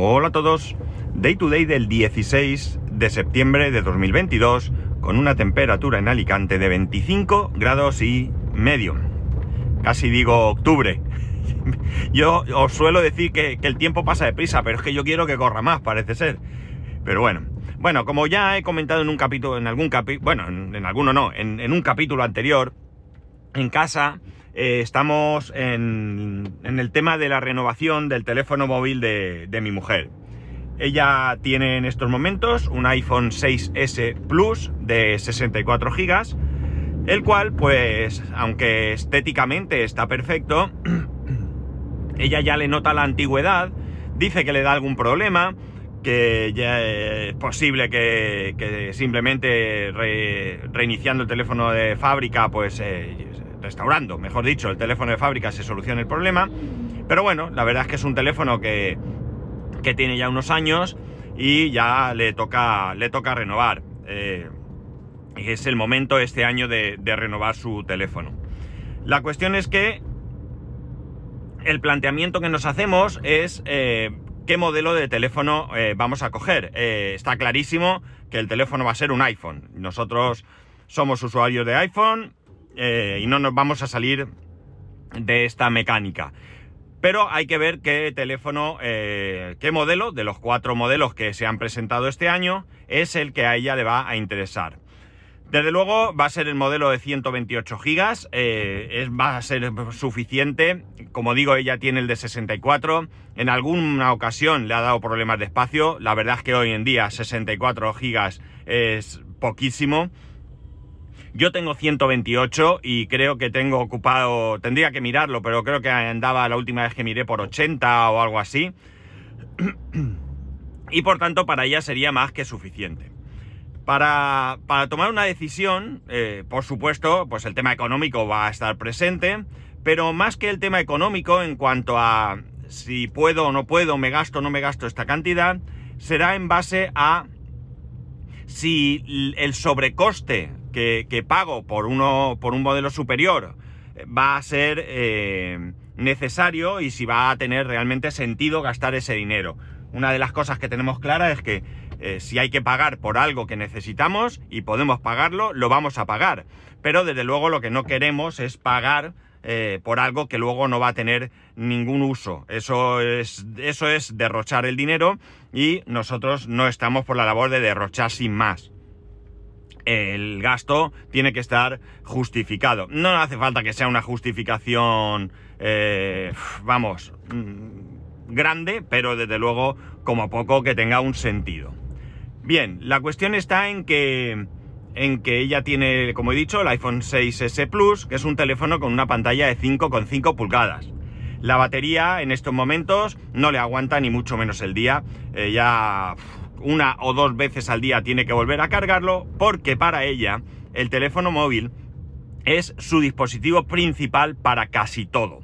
Hola a todos. Day to day del 16 de septiembre de 2022 con una temperatura en Alicante de 25 grados y medio. Casi digo octubre. Yo os suelo decir que, el tiempo pasa deprisa, pero es que yo quiero que corra más, parece ser. Pero bueno. Bueno, como ya he comentado en un capítulo, en algún capítulo, bueno, en, alguno no, en un capítulo anterior, en casa eh, estamos en, el tema de la renovación del teléfono móvil de, mi mujer. Ella tiene en estos momentos un iPhone 6S Plus de 64 GB, el cual, pues, aunque estéticamente está perfecto, ella ya le nota la antigüedad, dice que le da algún problema, que ya es posible que, simplemente reiniciando el teléfono de fábrica, pues eh, restaurando, mejor dicho, el teléfono de fábrica se soluciona el problema. Pero bueno, la verdad es que es un teléfono que, que tiene ya unos años y ya le toca, le toca renovar. Eh, es el momento este año de, renovar su teléfono. La cuestión es que el planteamiento que nos hacemos es eh, qué modelo de teléfono eh, vamos a coger. está clarísimo que el teléfono va a ser un iPhone. Nosotros somos usuarios de iPhone, eh, y no nos vamos a salir de esta mecánica. Pero hay que ver qué teléfono, eh, qué modelo de los cuatro modelos que se han presentado este año es el que a ella le va a interesar. Desde luego va a ser el modelo de 128 GB, eh, es, va a ser suficiente. Como digo, ella tiene el de 64. En alguna ocasión le ha dado problemas de espacio. La verdad es que hoy en día 64 GB es poquísimo. Yo tengo 128 y creo que tengo ocupado, tendría que mirarlo, pero creo que andaba la última vez que miré por 80 o algo así. y por tanto para ella sería más que suficiente. Para, tomar una decisión, eh, por supuesto, pues el tema económico va a estar presente, pero más que el tema económico en cuanto a si puedo o no puedo, me gasto o no me gasto esta cantidad, será en base a si el sobrecoste que, pago por, uno, por un modelo superior va a ser eh, necesario y si va a tener realmente sentido gastar ese dinero. Una de las cosas que tenemos clara es que eh, si hay que pagar por algo que necesitamos y podemos pagarlo, lo vamos a pagar. Pero desde luego lo que no queremos es pagar eh, por algo que luego no va a tener ningún uso. Eso es, eso es derrochar el dinero y nosotros no estamos por la labor de derrochar sin más el gasto tiene que estar justificado. No hace falta que sea una justificación, eh, vamos, mm, grande, pero desde luego como poco que tenga un sentido. Bien, la cuestión está en que, en que ella tiene, como he dicho, el iPhone 6S Plus, que es un teléfono con una pantalla de 5,5 pulgadas. La batería en estos momentos no le aguanta ni mucho menos el día. Ya una o dos veces al día tiene que volver a cargarlo porque para ella el teléfono móvil es su dispositivo principal para casi todo.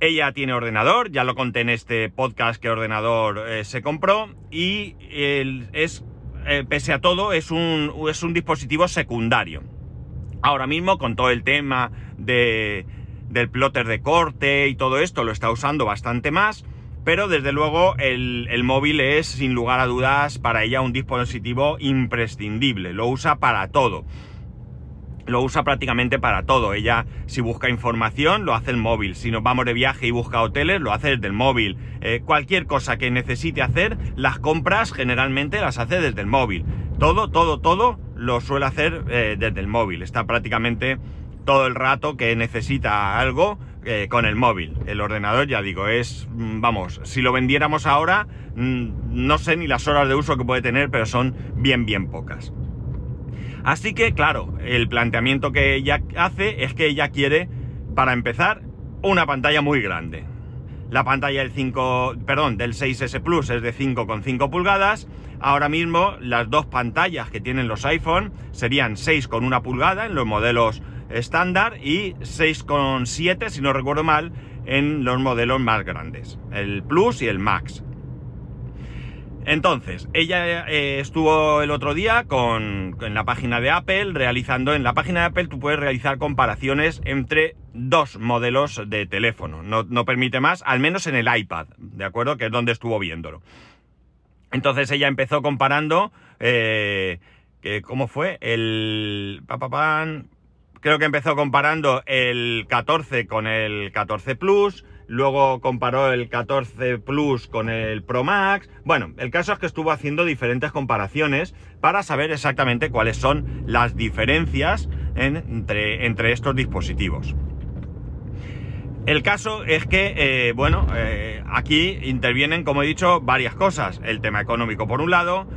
Ella tiene ordenador, ya lo conté en este podcast que ordenador eh, se compró y es, eh, pese a todo, es un, es un dispositivo secundario. Ahora mismo con todo el tema de, del plotter de corte y todo esto lo está usando bastante más pero desde luego el, móvil es sin lugar a dudas para ella un dispositivo imprescindible, lo usa para todo. Lo usa prácticamente para todo. Ella, si busca información, lo hace el móvil. Si nos vamos de viaje y busca hoteles, lo hace desde el móvil. Eh, cualquier cosa que necesite hacer, las compras generalmente las hace desde el móvil. Todo, todo, todo lo suele hacer eh, desde el móvil. Está prácticamente todo el rato que necesita algo, eh, con el móvil. El ordenador, ya digo, es, mm, vamos, si lo vendiéramos ahora, mm, no sé ni las horas de uso que puede tener, pero son bien, bien pocas. Así que, claro, el planteamiento que ella hace es que ella quiere, para empezar, una pantalla muy grande. La pantalla del 5, perdón, del 6S Plus es de 5,5 pulgadas. Ahora mismo las dos pantallas que tienen los iPhone serían 6,1 pulgada en los modelos estándar y 6,7 si no recuerdo mal en los modelos más grandes, el Plus y el Max. Entonces, ella eh, estuvo el otro día con, en la página de Apple realizando, en la página de Apple tú puedes realizar comparaciones entre dos modelos de teléfono. No, permite más, al menos en el iPad, ¿de acuerdo? Que es donde estuvo viéndolo. Entonces ella empezó comparando, eh, ¿cómo fue? El... creo que empezó comparando el 14 con el 14 Plus, luego comparó el 14 Plus con el Pro Max. Bueno, el caso es que estuvo haciendo diferentes comparaciones para saber exactamente cuáles son las diferencias entre, entre, estos dispositivos. El caso es que, eh, bueno, eh, aquí intervienen, como he dicho, varias cosas. El tema económico por un lado,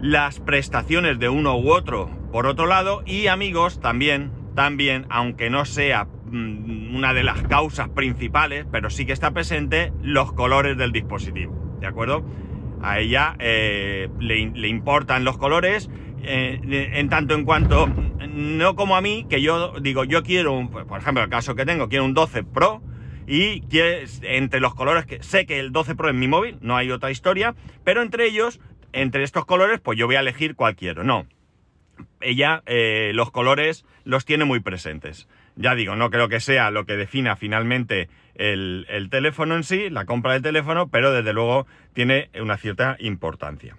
las prestaciones de uno u otro por otro lado, y amigos también, también, aunque no sea Mm, una de las causas principales, pero sí que está presente, los colores del dispositivo. ¿De acuerdo? A ella eh, le, importan los colores eh, en tanto en cuanto, no como a mí, que yo digo, yo quiero, un, por ejemplo, el caso que tengo, quiero un 12 Pro y entre los colores que sé que el 12 Pro es mi móvil, no hay otra historia, pero entre ellos, entre estos colores, pues yo voy a elegir cuál quiero. No, ella eh, los colores los tiene muy presentes. Ya digo, no creo que sea lo que defina finalmente el, teléfono en sí, la compra del teléfono, pero desde luego tiene una cierta importancia.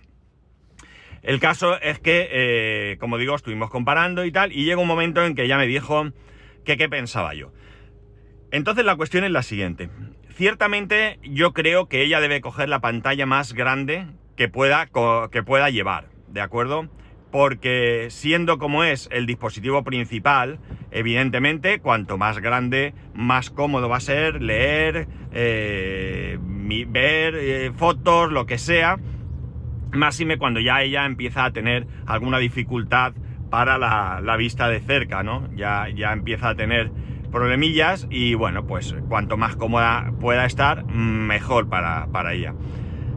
El caso es que, eh, como digo, estuvimos comparando y tal, y llega un momento en que ella me dijo que qué pensaba yo. Entonces la cuestión es la siguiente. Ciertamente yo creo que ella debe coger la pantalla más grande que pueda, que pueda llevar, ¿de acuerdo? Porque siendo como es el dispositivo principal, evidentemente, cuanto más grande, más cómodo va a ser leer, eh, ver eh, fotos, lo que sea, máxime cuando ya ella empieza a tener alguna dificultad para la, vista de cerca, ¿no? Ya, ya empieza a tener problemillas y bueno, pues cuanto más cómoda pueda estar, mejor para, para ella.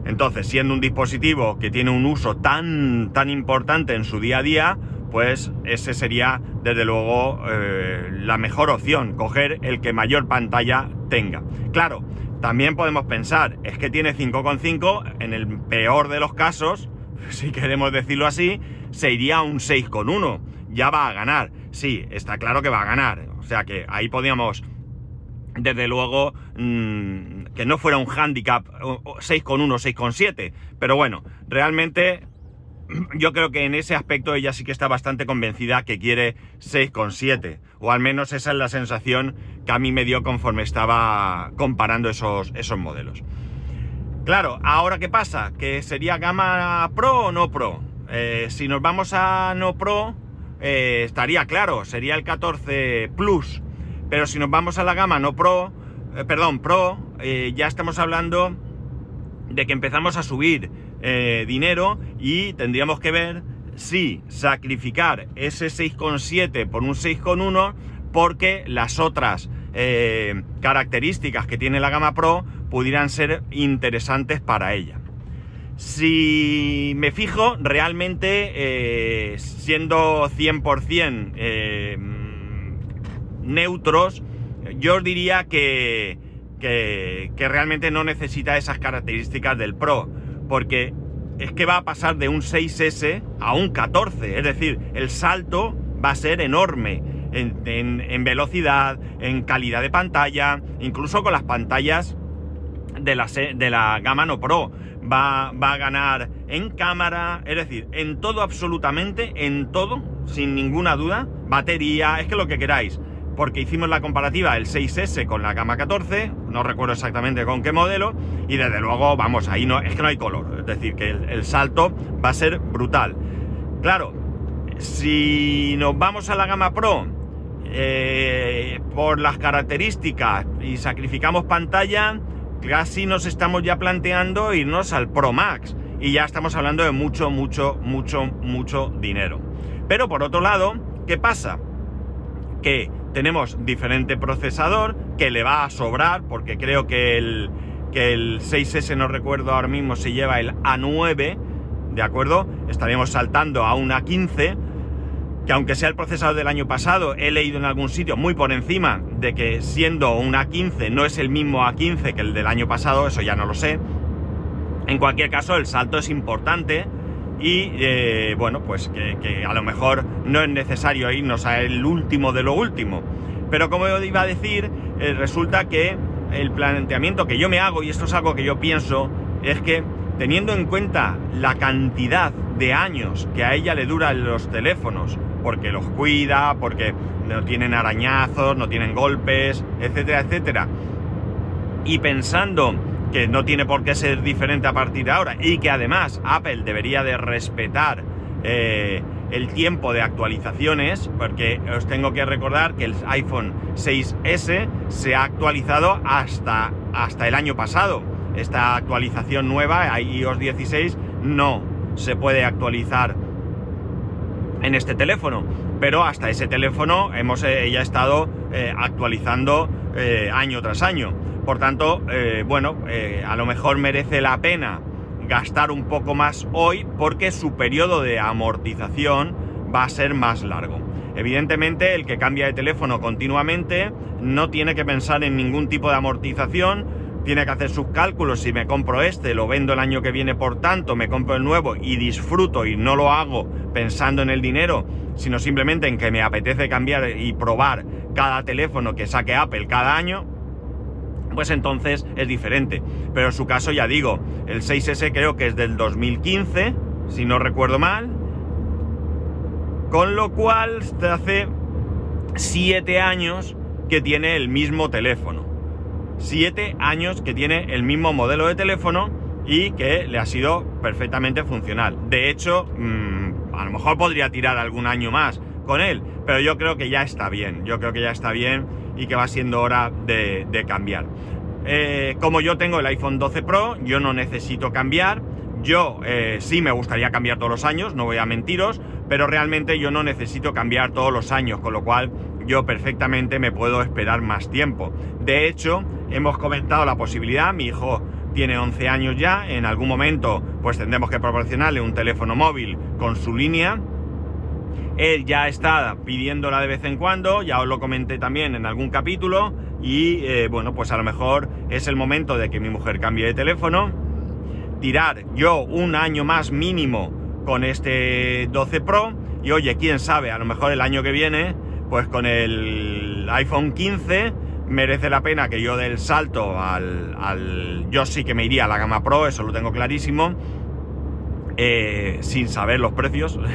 Entonces, siendo un dispositivo que tiene un uso tan, tan importante en su día a día, pues ese sería desde luego eh, la mejor opción, coger el que mayor pantalla tenga. Claro, también podemos pensar, es que tiene 5,5, en el peor de los casos, si queremos decirlo así, se iría a un 6,1, ya va a ganar. Sí, está claro que va a ganar, o sea que ahí podríamos desde luego mm, que no fuera un handicap 6,1, 6,7. Pero bueno, realmente yo creo que en ese aspecto ella sí que está bastante convencida que quiere 6,7. O al menos esa es la sensación que a mí me dio conforme estaba comparando esos, esos modelos. Claro, ahora qué pasa? ¿Que sería gama Pro o no Pro? Eh, si nos vamos a no Pro, eh, estaría claro, sería el 14 Plus. Pero si nos vamos a la gama no Pro, eh, perdón, Pro, eh, ya estamos hablando de que empezamos a subir eh, dinero y tendríamos que ver si sacrificar ese 6,7 por un 6,1 porque las otras características que tiene la gama Pro pudieran ser interesantes para ella. Si me fijo, realmente siendo 100% neutros, yo os diría que, que, realmente no necesita esas características del Pro, porque es que va a pasar de un 6S a un 14, es decir, el salto va a ser enorme en, velocidad, en calidad de pantalla, incluso con las pantallas de la, de la gama no Pro. Va, va, a ganar en cámara, es decir, en todo absolutamente, en todo, sin ninguna duda, batería, es que lo que queráis porque hicimos la comparativa el 6S con la gama 14, no recuerdo exactamente con qué modelo, y desde luego, vamos, ahí no, es que no hay color, es decir, que el, salto va a ser brutal. Claro, si nos vamos a la gama Pro, eh, por las características y sacrificamos pantalla, casi nos estamos ya planteando irnos al Pro Max, y ya estamos hablando de mucho, mucho, mucho, mucho dinero. Pero por otro lado, ¿qué pasa? Que tenemos diferente procesador que le va a sobrar porque creo que el, que el 6S, no recuerdo ahora mismo, si lleva el A9, ¿de acuerdo? Estaríamos saltando a un A15, que aunque sea el procesador del año pasado, he leído en algún sitio muy por encima de que siendo un A15 no es el mismo A15 que el del año pasado, eso ya no lo sé. En cualquier caso, el salto es importante y eh, bueno, pues que, a lo mejor no es necesario irnos a el último de lo último. Pero como iba a decir, eh, resulta que el planteamiento que yo me hago, y esto es algo que yo pienso, es que teniendo en cuenta la cantidad de años que a ella le duran los teléfonos, porque los cuida, porque no tienen arañazos, no tienen golpes, etcétera, etcétera, y pensando que no tiene por qué ser diferente a partir de ahora y que además Apple debería de respetar eh, el tiempo de actualizaciones, porque os tengo que recordar que el iPhone 6S se ha actualizado hasta, hasta el año pasado. Esta actualización nueva, iOS 16, no se puede actualizar en este teléfono, pero hasta ese teléfono hemos eh, ya estado eh, actualizando año tras año. Por tanto, eh, bueno, eh, a lo mejor merece la pena gastar un poco más hoy porque su periodo de amortización va a ser más largo. Evidentemente, el que cambia de teléfono continuamente no tiene que pensar en ningún tipo de amortización, tiene que hacer sus cálculos, si me compro este, lo vendo el año que viene, por tanto, me compro el nuevo y disfruto y no lo hago pensando en el dinero, sino simplemente en que me apetece cambiar y probar cada teléfono que saque Apple cada año, pues entonces es diferente. Pero en su caso, ya digo, el 6S creo que es del 2015, si no recuerdo mal. Con lo cual, hace 7 años que tiene el mismo teléfono. 7 años que tiene el mismo modelo de teléfono y que le ha sido perfectamente funcional. De hecho, mm, a lo mejor podría tirar algún año más con él, pero yo creo que ya está bien. Yo creo que ya está bien y que va siendo hora de, cambiar. Eh, como yo tengo el iPhone 12 Pro, yo no necesito cambiar. Yo eh, sí me gustaría cambiar todos los años, no voy a mentiros, pero realmente yo no necesito cambiar todos los años, con lo cual yo perfectamente me puedo esperar más tiempo. De hecho, hemos comentado la posibilidad, mi hijo tiene 11 años ya, en algún momento pues tendremos que proporcionarle un teléfono móvil con su línea él ya está pidiéndola de vez en cuando, ya os lo comenté también en algún capítulo, y eh, bueno, pues a lo mejor es el momento de que mi mujer cambie de teléfono, tirar yo un año más mínimo con este 12 Pro, y oye, quién sabe, a lo mejor el año que viene, pues con el iPhone 15 merece la pena que yo dé el salto al, Yo sí que me iría a la gama Pro, eso lo tengo clarísimo, eh, sin saber los precios.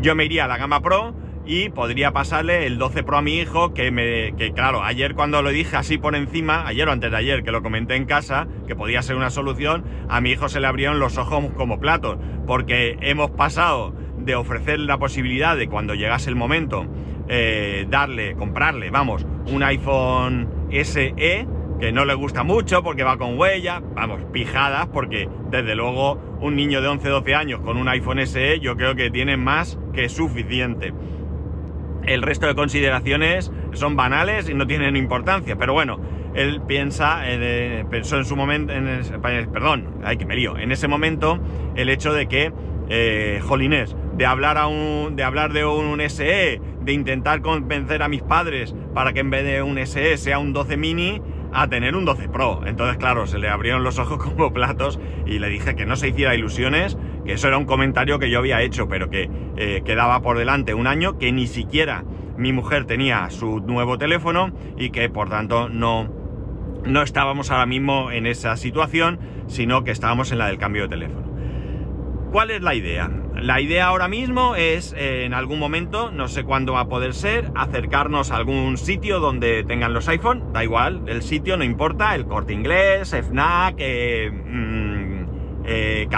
yo me iría a la gama Pro y podría pasarle el 12 Pro a mi hijo, que me, que claro, ayer cuando lo dije así por encima, ayer o antes de ayer, que lo comenté en casa, que podía ser una solución, a mi hijo se le abrieron los ojos como platos, porque hemos pasado de ofrecer la posibilidad de cuando llegase el momento, eh, darle, comprarle, vamos, un iPhone SE, que no le gusta mucho porque va con huella, vamos, pijadas, porque desde luego un niño de 11-12 años con un iPhone SE yo creo que tiene más que suficiente. El resto de consideraciones son banales y no tienen importancia, pero bueno, él piensa, eh, pensó en su momento, en perdón, ay que me lío, en ese momento el hecho de que, eh, jolines, de hablar, a un, de hablar de un SE, de intentar convencer a mis padres para que en vez de un SE sea un 12 mini, a tener un 12 Pro. Entonces, claro, se le abrieron los ojos como platos y le dije que no se hiciera ilusiones, que eso era un comentario que yo había hecho, pero que eh, quedaba por delante un año, que ni siquiera mi mujer tenía su nuevo teléfono y que por tanto no, no estábamos ahora mismo en esa situación, sino que estábamos en la del cambio de teléfono. ¿Cuál es la idea? La idea ahora mismo es, eh, en algún momento, no sé cuándo va a poder ser, acercarnos a algún sitio donde tengan los iPhone, da igual, el sitio no importa, el corte inglés, FNAC, eh, mm, eh,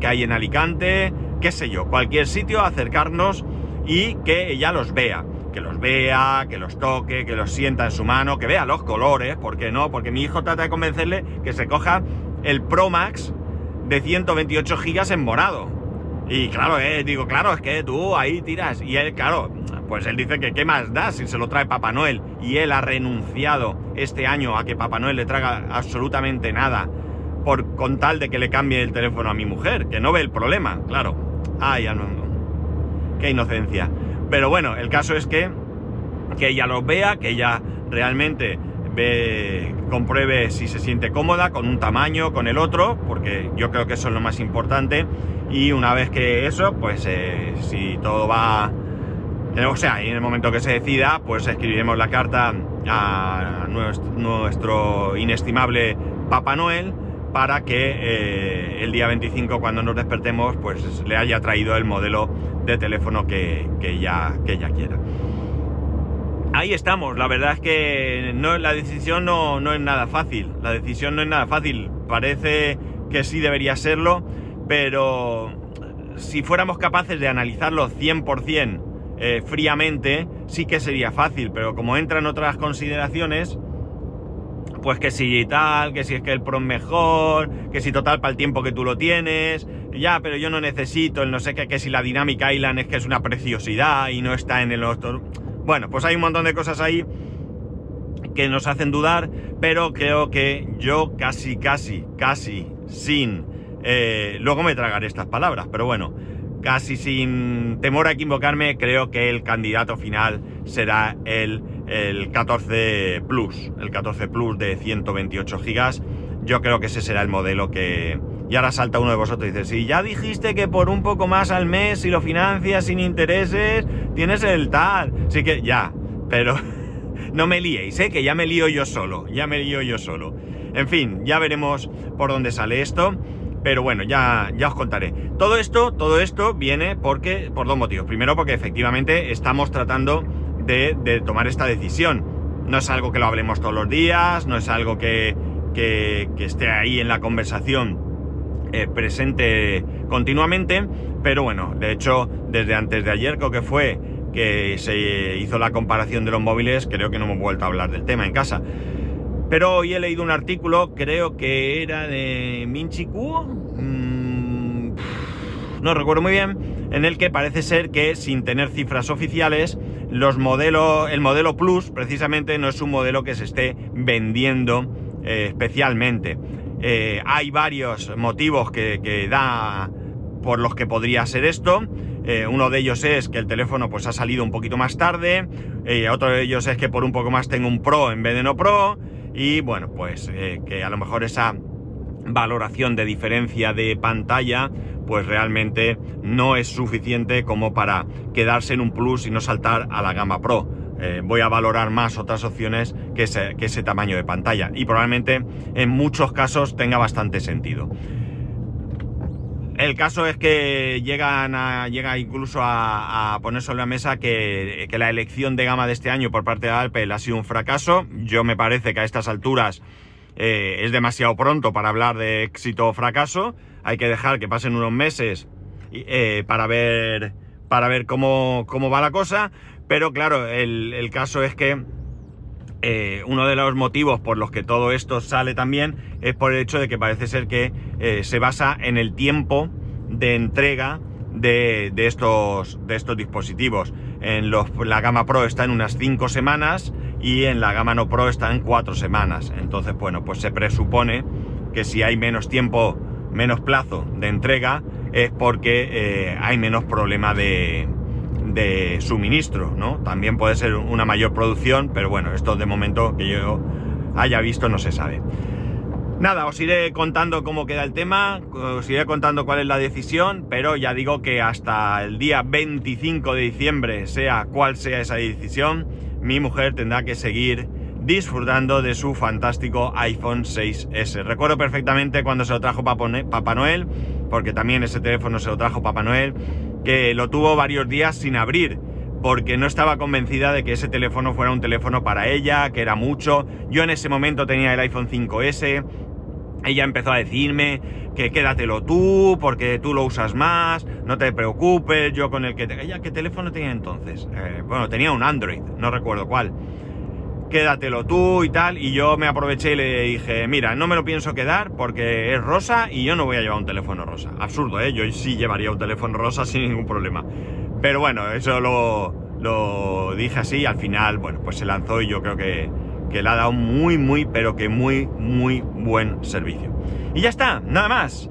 que hay en Alicante, qué sé yo, cualquier sitio, acercarnos y que ella los vea. Que los vea, que los toque, que los sienta en su mano, que vea los colores, ¿por qué no? Porque mi hijo trata de convencerle que se coja el Pro Max de 128 gigas en morado. Y claro, eh, digo, claro, es que tú ahí tiras. Y él, claro, pues él dice que qué más da si se lo trae Papá Noel. Y él ha renunciado este año a que Papá Noel le traiga absolutamente nada. Por, con tal de que le cambie el teléfono a mi mujer, que no ve el problema, claro. Ay, no. Qué inocencia. Pero bueno, el caso es que, que ella lo vea, que ella realmente ve, compruebe si se siente cómoda con un tamaño, con el otro, porque yo creo que eso es lo más importante. Y una vez que eso, pues eh, si todo va... eh, O sea, en el momento que se decida, pues escribiremos la carta a nuestro, inestimable Papá Noel para que eh, el día 25 cuando nos despertemos pues le haya traído el modelo de teléfono que, que ella, que ella quiera. Ahí estamos, la verdad es que no, la decisión no, no es nada fácil, la decisión no es nada fácil, parece que sí debería serlo, pero si fuéramos capaces de analizarlo 100% eh, fríamente, sí que sería fácil, pero como entran otras consideraciones, pues que si tal, que si es que el Pro es mejor, que si total para el tiempo que tú lo tienes, ya, pero yo no necesito el no sé qué, que si la Dynamic Island es que es una preciosidad y no está en el otro. Bueno, pues hay un montón de cosas ahí que nos hacen dudar, pero creo que yo casi, casi, casi sin... eh, luego me tragaré estas palabras, pero bueno, casi sin temor a equivocarme, creo que el candidato final será el, el 14 Plus, el 14 Plus de 128 gigas. Yo creo que ese será el modelo que... Y ahora salta uno de vosotros y dice, si ya dijiste que por un poco más al mes, si lo financias sin intereses, tienes el tal. Sí que ya, pero no me liéis, ¿eh? que ya me lío yo solo, ya me lío yo solo. En fin, ya veremos por dónde sale esto. Pero bueno, ya, ya os contaré. Todo esto, todo esto viene porque, por dos motivos. Primero, porque efectivamente estamos tratando de, de tomar esta decisión. No es algo que lo hablemos todos los días, no es algo que, que esté ahí en la conversación eh, presente continuamente. Pero bueno, de hecho, desde antes de ayer, creo que fue que se hizo la comparación de los móviles, creo que no hemos vuelto a hablar del tema en casa. Pero hoy he leído un artículo, creo que era de Minchi Kuo, mm, no recuerdo muy bien, en el que parece ser que sin tener cifras oficiales, los el modelo Plus precisamente no es un modelo que se esté vendiendo eh, especialmente. Eh, hay varios motivos que, da por los que podría ser esto. Eh, uno de ellos es que el teléfono pues ha salido un poquito más tarde. Eh, otro de ellos es que por un poco más tengo un Pro en vez de no Pro. Y bueno, pues que a lo mejor esa valoración de diferencia de pantalla pues realmente no es suficiente como para quedarse en un Plus y no saltar a la gama Pro. Eh, voy a valorar más otras opciones que ese, tamaño de pantalla. Y probablemente en muchos casos tenga bastante sentido. El caso es que llegan a, llega incluso a, poner sobre la mesa que, que, la elección de gama de este año por parte de Apple ha sido un fracaso. Yo me parece que a estas alturas eh, es demasiado pronto para hablar de éxito o fracaso. Hay que dejar que pasen unos meses eh, para ver, para ver cómo, cómo va la cosa. Pero claro, el, caso es que eh, uno de los motivos por los que todo esto sale también es por el hecho de que parece ser que eh, se basa en el tiempo de entrega de, de, estos, de estos, dispositivos. En los, la gama Pro está en unas 5 semanas y en la gama no Pro está en 4 semanas. Entonces, bueno, pues se presupone que si hay menos tiempo, menos plazo de entrega, es porque eh, hay menos problema de, de suministro, ¿no? También puede ser una mayor producción, pero bueno, esto de momento que yo haya visto no se sabe. Nada, os iré contando cómo queda el tema, os iré contando cuál es la decisión, pero ya digo que hasta el día 25 de diciembre, sea cual sea esa decisión, mi mujer tendrá que seguir disfrutando de su fantástico iPhone 6S. Recuerdo perfectamente cuando se lo trajo Papá Noel, porque también ese teléfono se lo trajo Papá Noel, que lo tuvo varios días sin abrir, porque no estaba convencida de que ese teléfono fuera un teléfono para ella, que era mucho. Yo en ese momento tenía el iPhone 5S. Ella empezó a decirme que quédatelo tú, porque tú lo usas más, no te preocupes, yo con el que... ¿Ella qué teléfono tenía entonces? Eh, bueno, tenía un Android, no recuerdo cuál. Quédatelo tú y tal, y yo me aproveché y le dije, mira, no me lo pienso quedar porque es rosa y yo no voy a llevar un teléfono rosa. Absurdo, ¿eh? Yo sí llevaría un teléfono rosa sin ningún problema. Pero bueno, eso lo, lo dije así al final, bueno, pues se lanzó y yo creo que, que le ha dado muy, muy, pero que muy, muy buen servicio. Y ya está, nada más.